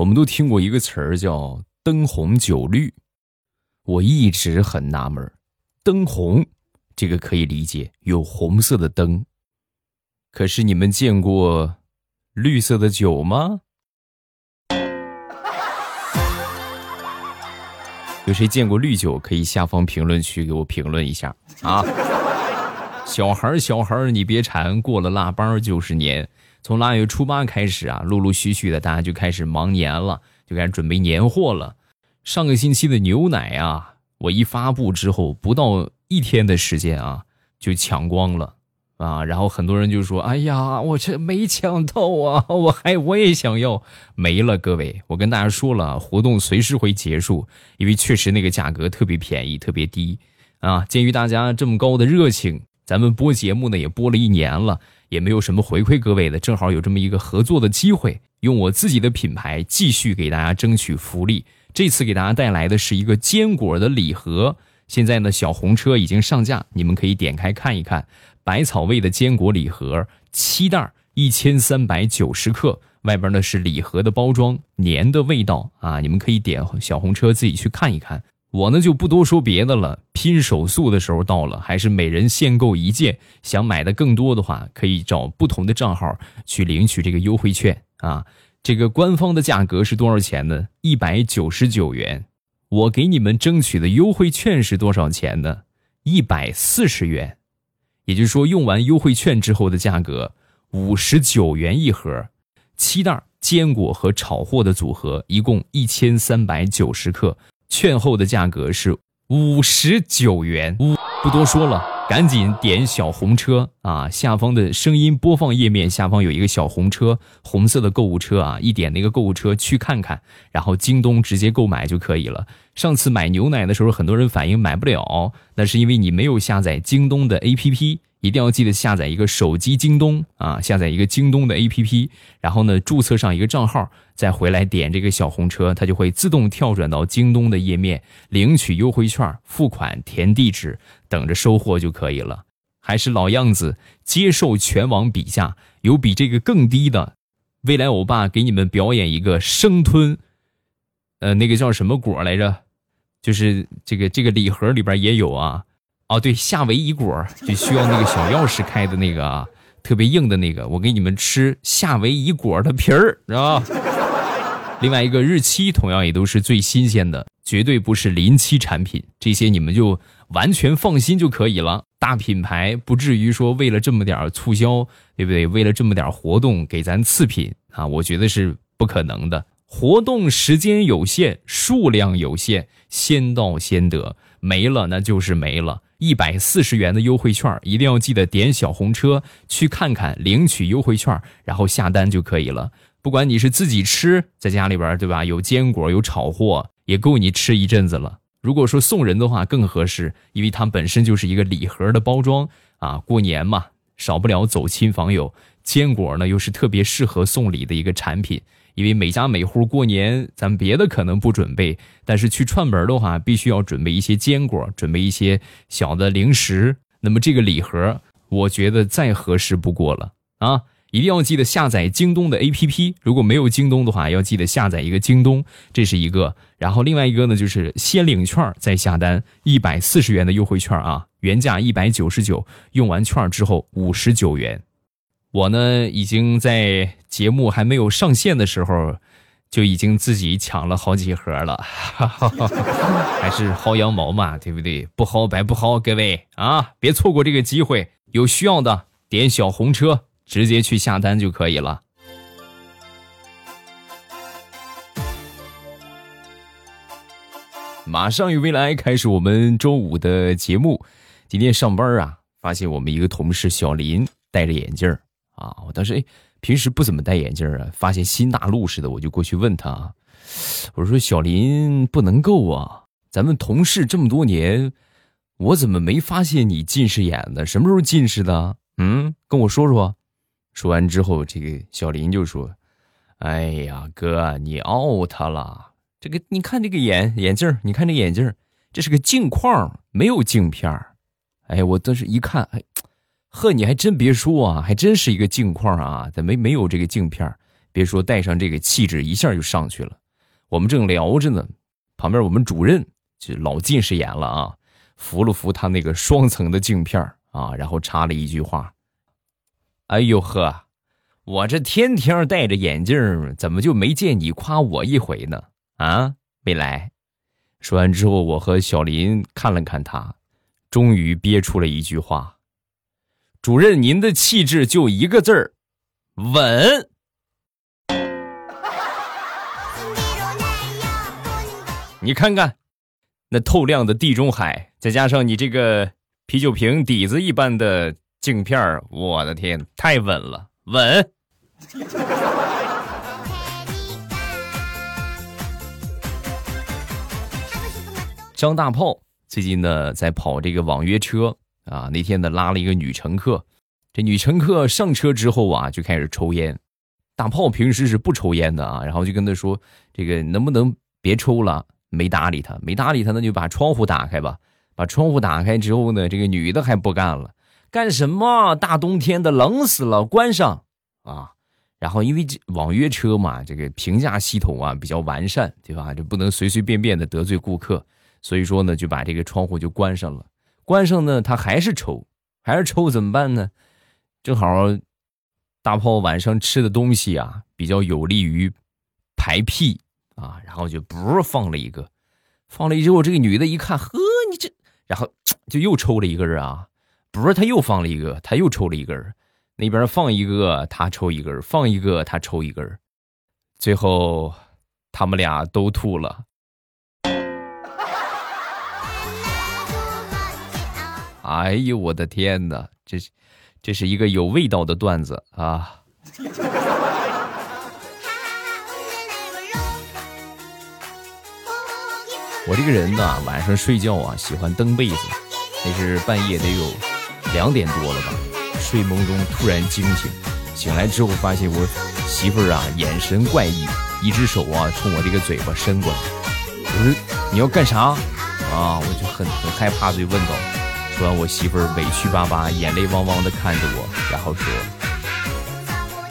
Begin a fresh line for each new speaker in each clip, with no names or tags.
我们都听过一个词儿叫“灯红酒绿”，我一直很纳闷灯红，这个可以理解，有红色的灯。可是你们见过绿色的酒吗？有谁见过绿酒？可以下方评论区给我评论一下啊！小孩儿，小孩儿，你别馋，过了腊八就是年。从腊月初八开始啊，陆陆续续的，大家就开始忙年了，就开始准备年货了。上个星期的牛奶啊，我一发布之后，不到一天的时间啊，就抢光了啊。然后很多人就说：“哎呀，我这没抢到啊，我还我也想要，没了。”各位，我跟大家说了，活动随时会结束，因为确实那个价格特别便宜，特别低啊。鉴于大家这么高的热情，咱们播节目呢也播了一年了。也没有什么回馈各位的，正好有这么一个合作的机会，用我自己的品牌继续给大家争取福利。这次给大家带来的是一个坚果的礼盒，现在呢小红车已经上架，你们可以点开看一看。百草味的坚果礼盒七袋，一千三百九十克，外边呢是礼盒的包装，年的味道啊，你们可以点小红车自己去看一看。我呢就不多说别的了，拼手速的时候到了，还是每人限购一件。想买的更多的话，可以找不同的账号去领取这个优惠券啊。这个官方的价格是多少钱呢？一百九十九元。我给你们争取的优惠券是多少钱呢？一百四十元。也就是说，用完优惠券之后的价格五十九元一盒，七袋坚果和炒货的组合，一共一千三百九十克。券后的价格是五十九元，五不多说了，赶紧点小红车啊！下方的声音播放页面下方有一个小红车，红色的购物车啊，一点那个购物车去看看，然后京东直接购买就可以了。上次买牛奶的时候，很多人反映买不了，那是因为你没有下载京东的 APP。一定要记得下载一个手机京东啊，下载一个京东的 APP，然后呢，注册上一个账号，再回来点这个小红车，它就会自动跳转到京东的页面，领取优惠券，付款，填地址，等着收货就可以了。还是老样子，接受全网比价，有比这个更低的。未来欧巴给你们表演一个生吞，呃，那个叫什么果来着？就是这个这个礼盒里边也有啊。哦，对，夏威夷果就需要那个小钥匙开的那个啊，特别硬的那个。我给你们吃夏威夷果的皮儿，知道？另外一个日期同样也都是最新鲜的，绝对不是临期产品，这些你们就完全放心就可以了。大品牌不至于说为了这么点促销，对不对？为了这么点活动给咱次品啊，我觉得是不可能的。活动时间有限，数量有限，先到先得，没了那就是没了。一百四十元的优惠券，一定要记得点小红车去看看，领取优惠券，然后下单就可以了。不管你是自己吃，在家里边对吧？有坚果，有炒货，也够你吃一阵子了。如果说送人的话更合适，因为它本身就是一个礼盒的包装啊。过年嘛，少不了走亲访友，坚果呢又是特别适合送礼的一个产品。因为每家每户过年，咱别的可能不准备，但是去串门的话，必须要准备一些坚果，准备一些小的零食。那么这个礼盒，我觉得再合适不过了啊！一定要记得下载京东的 APP，如果没有京东的话，要记得下载一个京东，这是一个。然后另外一个呢，就是先领券再下单，一百四十元的优惠券啊，原价一百九十九，用完券之后五十九元。我呢，已经在节目还没有上线的时候，就已经自己抢了好几盒了，还是薅羊毛嘛，对不对？不薅白不薅，各位啊，别错过这个机会。有需要的点小红车，直接去下单就可以了。马上与未来开始我们周五的节目。今天上班啊，发现我们一个同事小林戴着眼镜。啊！我当时哎，平时不怎么戴眼镜啊，发现新大陆似的，我就过去问他，我说：“小林不能够啊，咱们同事这么多年，我怎么没发现你近视眼呢？什么时候近视的？嗯，跟我说说。”说完之后，这个小林就说：“哎呀，哥，你 out 了。这个你看这个眼眼镜，你看这眼镜，这是个镜框，没有镜片哎，我当时一看，哎。”呵，你还真别说啊，还真是一个镜框啊，咱没没有这个镜片别说戴上这个气质一下就上去了。我们正聊着呢，旁边我们主任就老近视眼了啊，扶了扶他那个双层的镜片啊，然后插了一句话：“哎呦呵，我这天天戴着眼镜，怎么就没见你夸我一回呢？啊，未来。”说完之后，我和小林看了看他，终于憋出了一句话：“主任，您的气质就一个字儿，稳。”你看看，那透亮的地中海，再加上你这个啤酒瓶底子一般的镜片我的天，太稳了，稳。张大炮最近呢在跑这个网约车啊，那天呢拉了一个女乘客，这女乘客上车之后啊就开始抽烟，大炮平时是不抽烟的啊，然后就跟他说：“这个能不能别抽了？”没搭理他，没搭理他，那就把窗户打开吧。把窗户打开之后呢，这个女的还不干了，干什么？大冬天的冷死了，关上啊！然后因为这网约车嘛，这个评价系统啊比较完善，对吧？就不能随随便便的得罪顾客，所以说呢，就把这个窗户就关上了。关上呢，他还是抽，还是抽，怎么办呢？正好大炮晚上吃的东西啊，比较有利于排屁。啊，然后就不是放了一个，放了一之后，这个女的一看，呵，你这，然后就又抽了一根啊，不是，他又放了一个，他又抽了一根，那边放一个，他抽一根，放一个，他抽一根，最后他们俩都吐了。哎呦，我的天哪，这是这是一个有味道的段子啊！我这个人呢，晚上睡觉啊，喜欢蹬被子。那是半夜得有两点多了吧，睡梦中突然惊醒，醒来之后发现我媳妇儿啊眼神怪异，一只手啊冲我这个嘴巴伸过来。我说你要干啥？啊，我就很很害怕，就问道。说完，我媳妇儿委屈巴巴、眼泪汪汪的看着我，然后说：“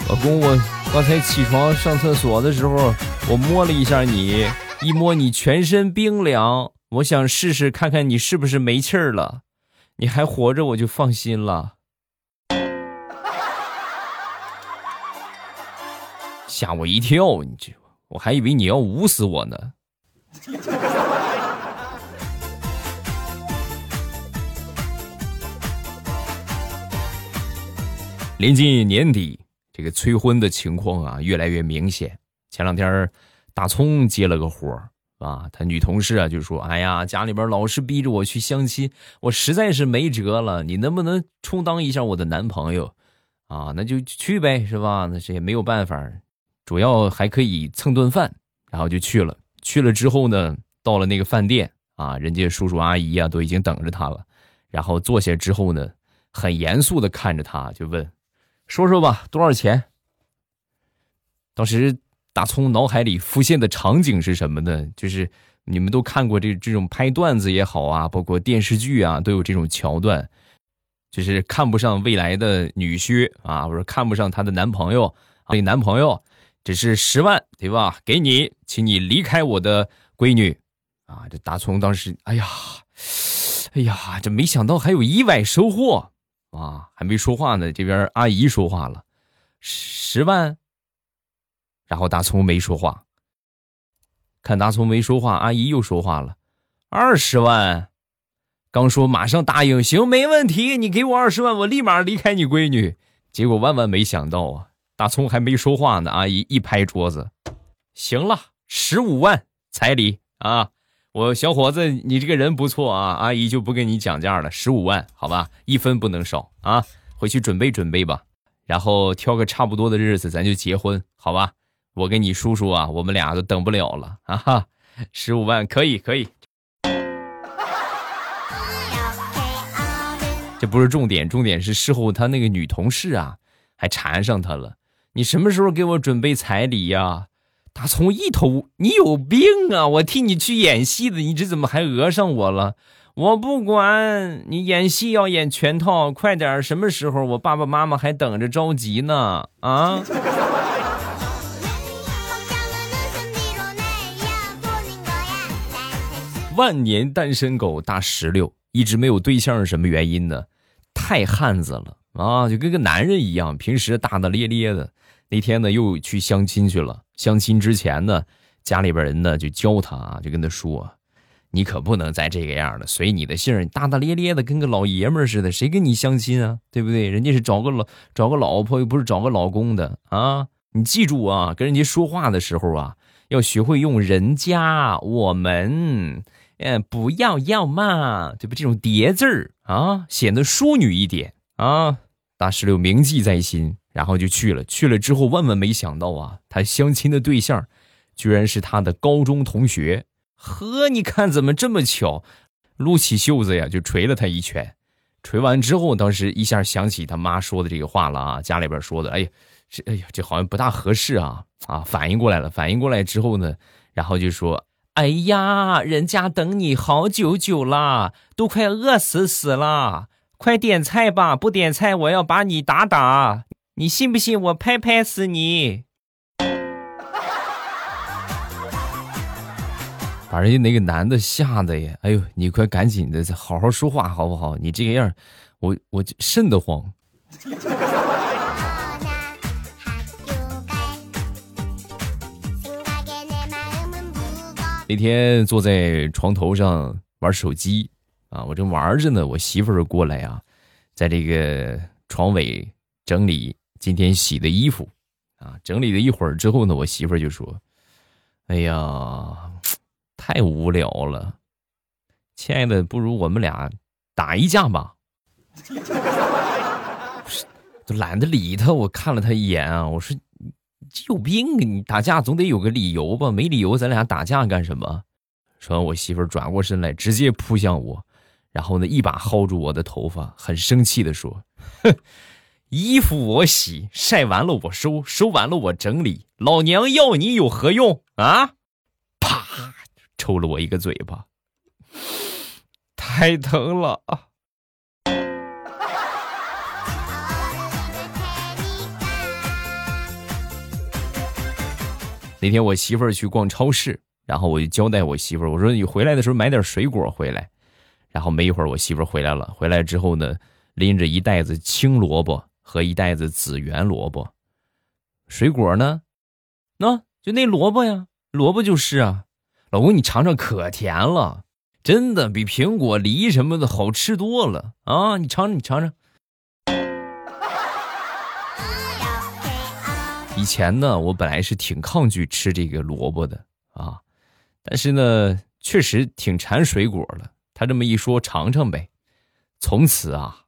老公，我刚才起床上厕所的时候，我摸了一下你。”一摸你全身冰凉，我想试试看看你是不是没气儿了。你还活着，我就放心了。吓我一跳，你这我还以为你要捂死我呢。临近年底，这个催婚的情况啊越来越明显。前两天。大葱接了个活儿啊，他女同事啊就说：“哎呀，家里边老是逼着我去相亲，我实在是没辙了。你能不能充当一下我的男朋友？啊，那就去呗，是吧？那是也没有办法，主要还可以蹭顿饭。然后就去了。去了之后呢，到了那个饭店啊，人家叔叔阿姨啊都已经等着他了。然后坐下之后呢，很严肃的看着他，就问：说说吧，多少钱？当时。大葱脑海里浮现的场景是什么呢？就是你们都看过这这种拍段子也好啊，包括电视剧啊，都有这种桥段，就是看不上未来的女婿啊，或者看不上她的男朋友，那男朋友只是十万，对吧？给你，请你离开我的闺女啊！这大葱当时，哎呀，哎呀，这没想到还有意外收获啊！还没说话呢，这边阿姨说话了，十万。然后大葱没说话，看大葱没说话，阿姨又说话了：“二十万，刚说马上答应，行，没问题，你给我二十万，我立马离开你闺女。”结果万万没想到啊，大葱还没说话呢，阿姨一拍桌子：“行了，十五万彩礼啊！我小伙子，你这个人不错啊，阿姨就不跟你讲价了，十五万，好吧，一分不能少啊！回去准备准备吧，然后挑个差不多的日子，咱就结婚，好吧？”我跟你叔叔啊，我们俩都等不了了啊！哈，十五万可以可以。这不是重点，重点是事后他那个女同事啊，还缠上他了。你什么时候给我准备彩礼呀？他从一头，你有病啊！我替你去演戏的，你这怎么还讹上我了？我不管你演戏要演全套，快点，什么时候？我爸爸妈妈还等着着急呢啊！万年单身狗大石榴一直没有对象是什么原因呢？太汉子了啊，就跟个男人一样，平时大大咧咧的。那天呢，又去相亲去了。相亲之前呢，家里边人呢就教他啊，就跟他说：“你可不能再这个样了，随你的姓，大大咧咧的，跟个老爷们似的，谁跟你相亲啊？对不对？人家是找个老找个老婆，又不是找个老公的啊！你记住啊，跟人家说话的时候啊。”要学会用人家、我们，嗯，不要要嘛，对不？这种叠字儿啊，显得淑女一点啊。大石榴铭记在心，然后就去了。去了之后，万万没想到啊，他相亲的对象，居然是他的高中同学。呵，你看怎么这么巧？撸起袖子呀，就捶了他一拳。捶完之后，当时一下想起他妈说的这个话了啊，家里边说的，哎呀。这哎呀，这好像不大合适啊！啊，反应过来了，反应过来之后呢，然后就说：“哎呀，人家等你好久久了，都快饿死死了，快点菜吧！不点菜，我要把你打打！你信不信我拍拍死你？”把人家那个男的吓得呀！哎呦，你快赶紧的，好好说话好不好？你这个样，我我瘆得慌。那天坐在床头上玩手机，啊，我正玩着呢，我媳妇儿过来啊，在这个床尾整理今天洗的衣服，啊，整理了一会儿之后呢，我媳妇儿就说：“哎呀，太无聊了，亲爱的，不如我们俩打一架吧。”都懒得理他，我看了他一眼啊，我说。你有病啊！你打架总得有个理由吧？没理由，咱俩打架干什么？说完，我媳妇儿转过身来，直接扑向我，然后呢，一把薅住我的头发，很生气的说：“哼，衣服我洗，晒完了我收，收完了我整理，老娘要你有何用啊？”啪，抽了我一个嘴巴，太疼了！那天我媳妇儿去逛超市，然后我就交代我媳妇儿，我说你回来的时候买点水果回来。然后没一会儿，我媳妇儿回来了，回来之后呢，拎着一袋子青萝卜和一袋子紫圆萝卜。水果呢？那就那萝卜呀，萝卜就是啊。老公，你尝尝，可甜了，真的比苹果、梨什么的好吃多了啊！你尝尝，你尝尝。以前呢，我本来是挺抗拒吃这个萝卜的啊，但是呢，确实挺馋水果了。他这么一说，尝尝呗。从此啊，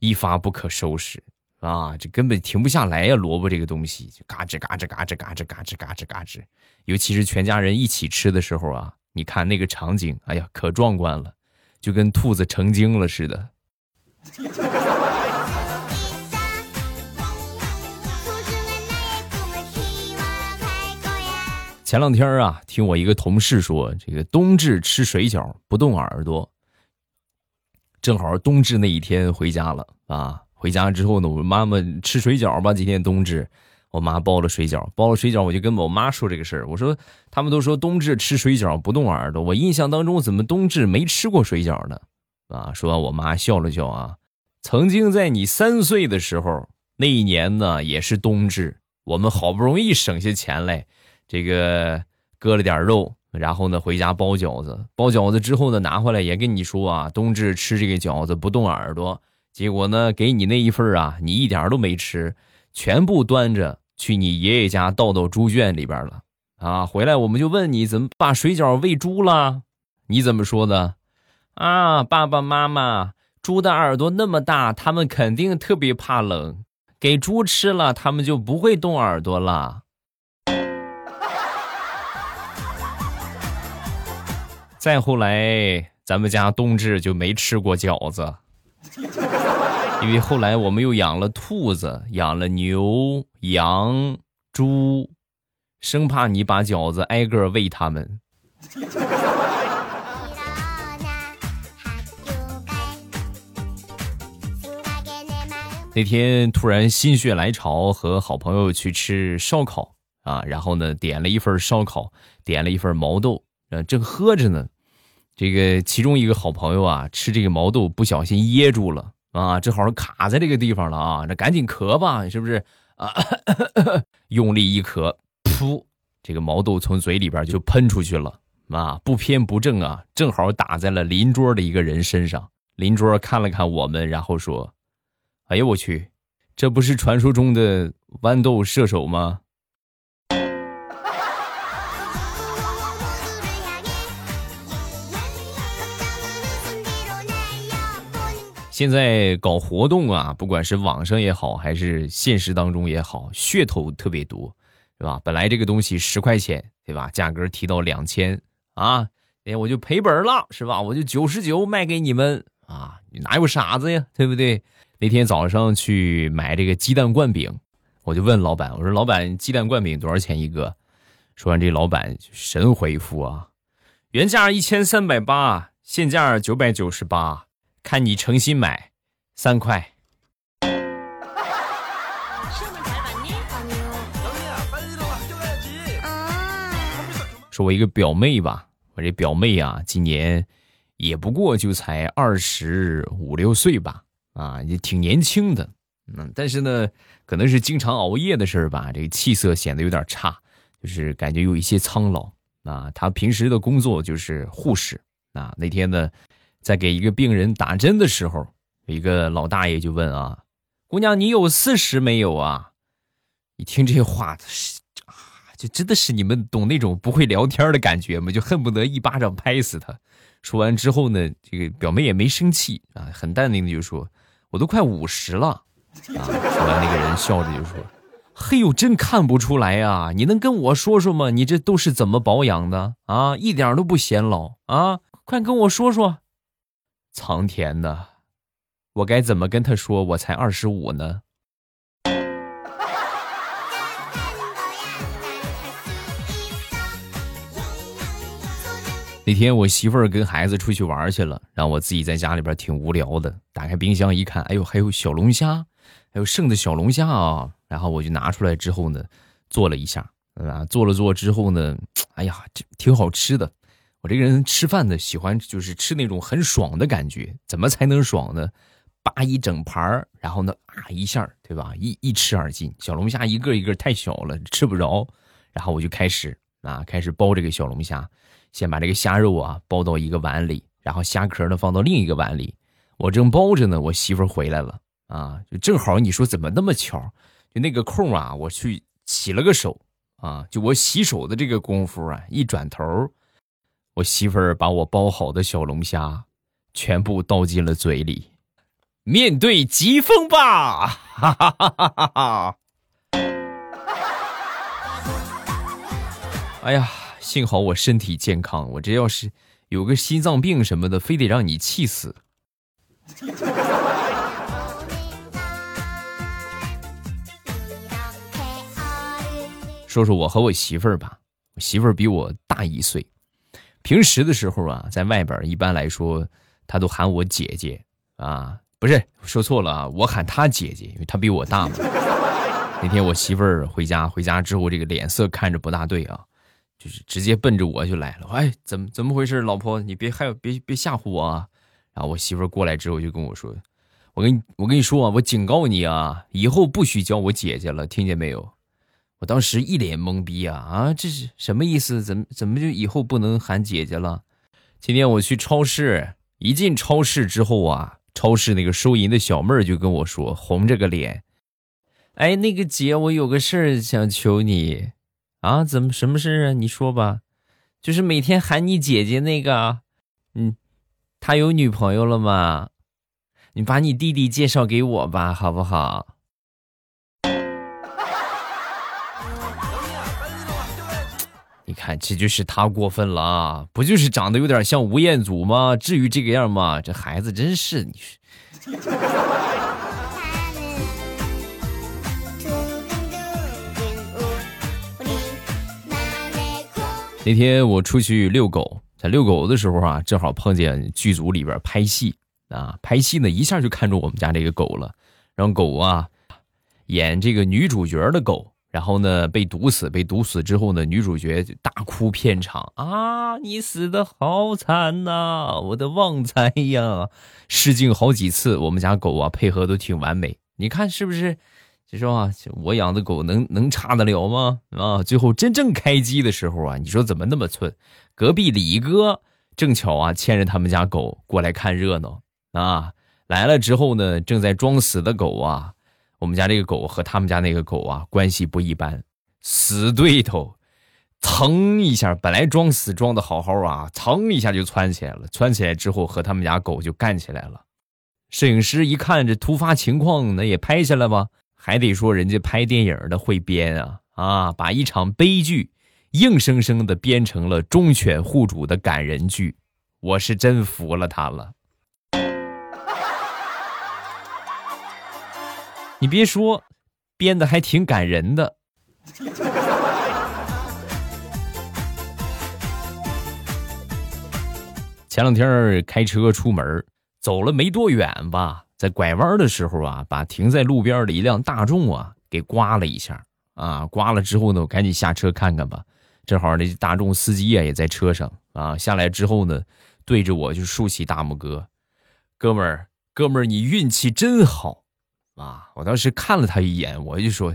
一发不可收拾啊，这根本停不下来呀！萝卜这个东西，就嘎吱嘎吱嘎吱嘎吱嘎吱嘎吱嘎吱。尤其是全家人一起吃的时候啊，你看那个场景，哎呀，可壮观了，就跟兔子成精了似的。前两天啊，听我一个同事说，这个冬至吃水饺不动耳朵。正好冬至那一天回家了啊，回家之后呢，我妈妈吃水饺吧。今天冬至，我妈包了水饺，包了水饺，我就跟我妈说这个事儿。我说他们都说冬至吃水饺不动耳朵，我印象当中怎么冬至没吃过水饺呢？啊，说完我妈笑了笑啊，曾经在你三岁的时候，那一年呢也是冬至，我们好不容易省下钱来。这个割了点肉，然后呢回家包饺子。包饺子之后呢拿回来也跟你说啊，冬至吃这个饺子不动耳朵。结果呢给你那一份啊，你一点都没吃，全部端着去你爷爷家倒到猪圈里边了。啊，回来我们就问你怎么把水饺喂猪了？你怎么说的？啊，爸爸妈妈，猪的耳朵那么大，它们肯定特别怕冷，给猪吃了，它们就不会动耳朵了。再后来，咱们家冬至就没吃过饺子，因为后来我们又养了兔子，养了牛、羊、猪，生怕你把饺子挨个喂他们。那天突然心血来潮，和好朋友去吃烧烤啊，然后呢，点了一份烧烤，点了一份毛豆，呃，正喝着呢。这个其中一个好朋友啊，吃这个毛豆不小心噎住了啊，正好卡在这个地方了啊，那赶紧咳吧，是不是啊？用力一咳，噗，这个毛豆从嘴里边就喷出去了啊，不偏不正啊，正好打在了邻桌的一个人身上。邻桌看了看我们，然后说：“哎呦我去，这不是传说中的豌豆射手吗？”现在搞活动啊，不管是网上也好，还是现实当中也好，噱头特别多，是吧？本来这个东西十块钱，对吧？价格提到两千啊，哎，我就赔本了，是吧？我就九十九卖给你们啊，哪有傻子呀，对不对？那天早上去买这个鸡蛋灌饼，我就问老板，我说老板，鸡蛋灌饼多少钱一个？说完，这老板神回复啊，原价一千三百八，现价九百九十八。看你诚心买，三块。说，我一个表妹吧，我这表妹啊，今年也不过就才二十五六岁吧，啊，也挺年轻的。嗯，但是呢，可能是经常熬夜的事儿吧，这个气色显得有点差，就是感觉有一些苍老。啊，她平时的工作就是护士。啊，那天呢。在给一个病人打针的时候，一个老大爷就问啊：“姑娘，你有四十没有啊？”一听这话，啊，就真的是你们懂那种不会聊天的感觉吗？就恨不得一巴掌拍死他。说完之后呢，这个表妹也没生气啊，很淡定的就说：“我都快五十了。”啊，说完那个人笑着就说：“嘿呦，真看不出来呀！你能跟我说说吗？你这都是怎么保养的啊？一点都不显老啊！快跟我说说。”苍天呐，我该怎么跟他说我才二十五呢？那天我媳妇儿跟孩子出去玩去了，然后我自己在家里边挺无聊的。打开冰箱一看，哎呦，还有小龙虾，还有剩的小龙虾啊！然后我就拿出来之后呢，做了一下，啊，做了做之后呢，哎呀，这挺好吃的。我这个人吃饭呢，喜欢就是吃那种很爽的感觉。怎么才能爽呢？扒一整盘，然后呢啊一下，对吧？一一吃而尽。小龙虾一个一个太小了，吃不着。然后我就开始啊，开始剥这个小龙虾。先把这个虾肉啊包到一个碗里，然后虾壳呢放到另一个碗里。我正包着呢，我媳妇回来了啊，就正好你说怎么那么巧？就那个空啊，我去洗了个手啊，就我洗手的这个功夫啊，一转头。我媳妇儿把我包好的小龙虾全部倒进了嘴里，面对疾风吧！哈哈哈哈哈！哎呀，幸好我身体健康，我这要是有个心脏病什么的，非得让你气死。说说我和我媳妇儿吧，我媳妇儿比我大一岁。平时的时候啊，在外边一般来说，他都喊我姐姐啊，不是说错了啊，我喊他姐姐，因为他比我大嘛。那天我媳妇儿回家，回家之后这个脸色看着不大对啊，就是直接奔着我就来了。哎，怎么怎么回事，老婆，你别害别别吓唬我啊！然后我媳妇儿过来之后就跟我说：“我跟你我跟你说啊，我警告你啊，以后不许叫我姐姐了，听见没有？”我当时一脸懵逼啊啊！这是什么意思？怎么怎么就以后不能喊姐姐了？今天我去超市，一进超市之后啊，超市那个收银的小妹儿就跟我说，红着个脸：“哎，那个姐，我有个事儿想求你啊，怎么什么事儿啊？你说吧，就是每天喊你姐姐那个，嗯，他有女朋友了吗？你把你弟弟介绍给我吧，好不好？”你看，这就是他过分了啊！不就是长得有点像吴彦祖吗？至于这个样吗？这孩子真是你。那天我出去遛狗，在遛狗的时候啊，正好碰见剧组里边拍戏啊，拍戏呢一下就看中我们家这个狗了，让狗啊演这个女主角的狗。然后呢被毒死，被毒死之后呢，女主角就大哭片场啊，你死的好惨呐，我的旺财呀！试镜好几次，我们家狗啊配合都挺完美，你看是不是？就说啊，我养的狗能能差得了吗？啊，最后真正开机的时候啊，你说怎么那么寸？隔壁李哥正巧啊牵着他们家狗过来看热闹啊，来了之后呢，正在装死的狗啊，我们家这个狗和他们家那个狗啊关系不一般，死对头，噌一下，本来装死装的好好啊，噌一下就窜起来了，窜起来之后和他们家狗就干起来了。摄影师一看这突发情况，那也拍下来吧。还得说人家拍电影的会编啊啊，把一场悲剧硬生生的编成了忠犬护主的感人剧，我是真服了他了。你别说，编的还挺感人的。前两天开车出门，走了没多远吧。在拐弯的时候啊，把停在路边的一辆大众啊给刮了一下啊，刮了之后呢，我赶紧下车看看吧。正好那大众司机啊也在车上啊，下来之后呢，对着我就竖起大拇哥，哥们儿，哥们儿，你运气真好啊！我当时看了他一眼，我就说，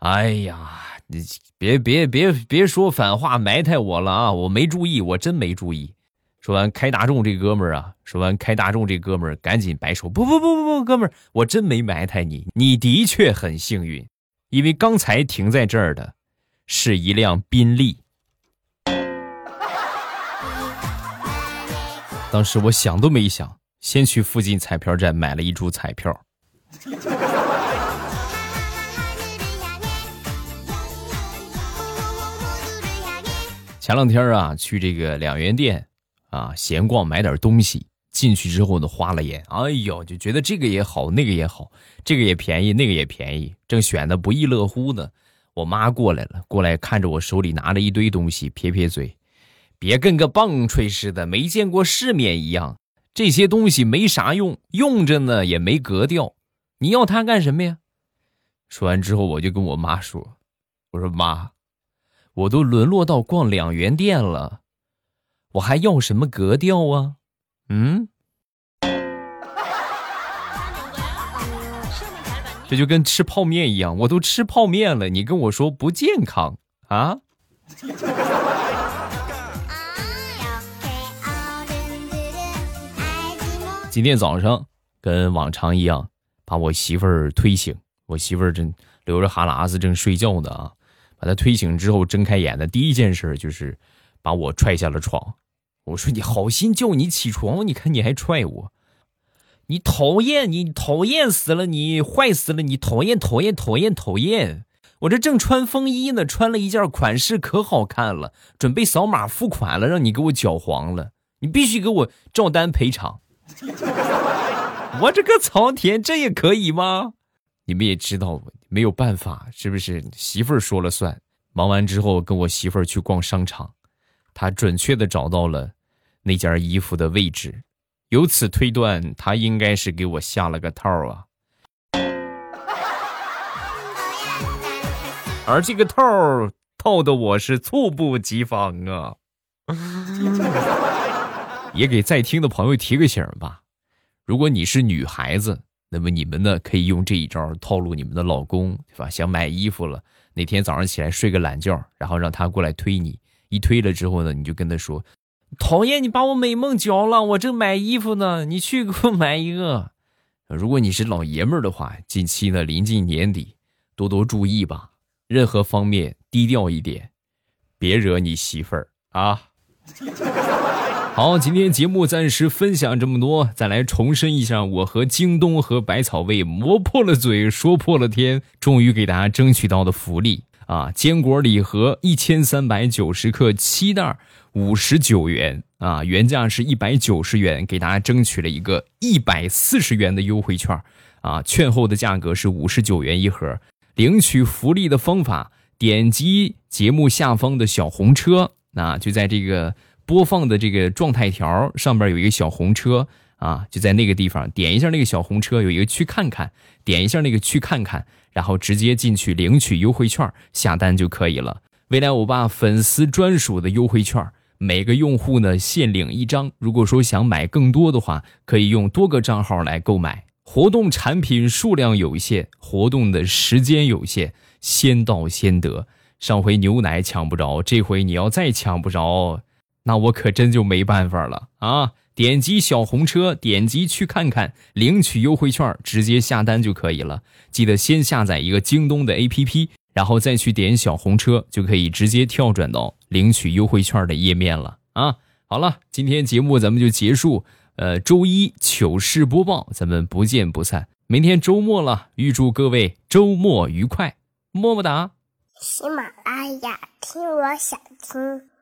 哎呀，你别别别别说反话埋汰我了啊！我没注意，我真没注意。说完开大众这哥们儿啊，说完开大众这哥们儿赶紧摆手，不不不不不，哥们儿，我真没埋汰你，你的确很幸运，因为刚才停在这儿的，是一辆宾利。当时我想都没想，先去附近彩票站买了一注彩票。前两天啊，去这个两元店。啊，闲逛买点东西，进去之后呢，花了眼，哎呦，就觉得这个也好，那个也好，这个也便宜，那个也便宜，正选的不亦乐乎呢。我妈过来了，过来看着我手里拿着一堆东西，撇撇嘴，别跟个棒槌似的，没见过世面一样。这些东西没啥用，用着呢也没格调，你要它干什么呀？说完之后，我就跟我妈说：“我说妈，我都沦落到逛两元店了。”我还要什么格调啊？嗯，这就跟吃泡面一样，我都吃泡面了，你跟我说不健康啊？今天早上跟往常一样，把我媳妇儿推醒，我媳妇儿正流着哈喇子正睡觉呢啊，把他推醒之后睁开眼的第一件事就是把我踹下了床。我说你好心叫你起床，你看你还踹我，你讨厌你讨厌死了，你坏死了，你讨厌讨厌讨厌讨厌！我这正穿风衣呢，穿了一件款式可好看了，准备扫码付款了，让你给我搅黄了，你必须给我照单赔偿！我这个苍天，这也可以吗？你们也知道没有办法，是不是？媳妇儿说了算。忙完之后，跟我媳妇儿去逛商场。她准确的找到了那件衣服的位置，由此推断，她应该是给我下了个套啊。而这个套套的我是猝不及防啊！也给在听的朋友提个醒吧，如果你是女孩子，那么你们呢可以用这一招套路你们的老公，对吧？想买衣服了，哪天早上起来睡个懒觉，然后让他过来推你。一推了之后呢，你就跟他说：“讨厌，你把我美梦搅了，我正买衣服呢，你去给我买一个。”如果你是老爷们儿的话，近期呢临近年底，多多注意吧，任何方面低调一点，别惹你媳妇儿啊。好，今天节目暂时分享这么多，再来重申一下，我和京东和百草味磨破了嘴，说破了天，终于给大家争取到的福利。啊，坚果礼盒一千三百九十克七袋，五十九元啊，原价是一百九十元，给大家争取了一个一百四十元的优惠券啊，券后的价格是五十九元一盒。领取福利的方法，点击节目下方的小红车，那就在这个播放的这个状态条上边有一个小红车。啊，就在那个地方点一下那个小红车，有一个去看看，点一下那个去看看，然后直接进去领取优惠券下单就可以了。未来欧巴粉丝专属的优惠券，每个用户呢限领一张。如果说想买更多的话，可以用多个账号来购买。活动产品数量有限，活动的时间有限，先到先得。上回牛奶抢不着，这回你要再抢不着，那我可真就没办法了啊！点击小红车，点击去看看，领取优惠券，直接下单就可以了。记得先下载一个京东的 APP，然后再去点小红车，就可以直接跳转到领取优惠券的页面了啊！好了，今天节目咱们就结束。呃，周一糗事播报，咱们不见不散。明天周末了，预祝各位周末愉快，么么哒。
喜马拉雅，听我想听。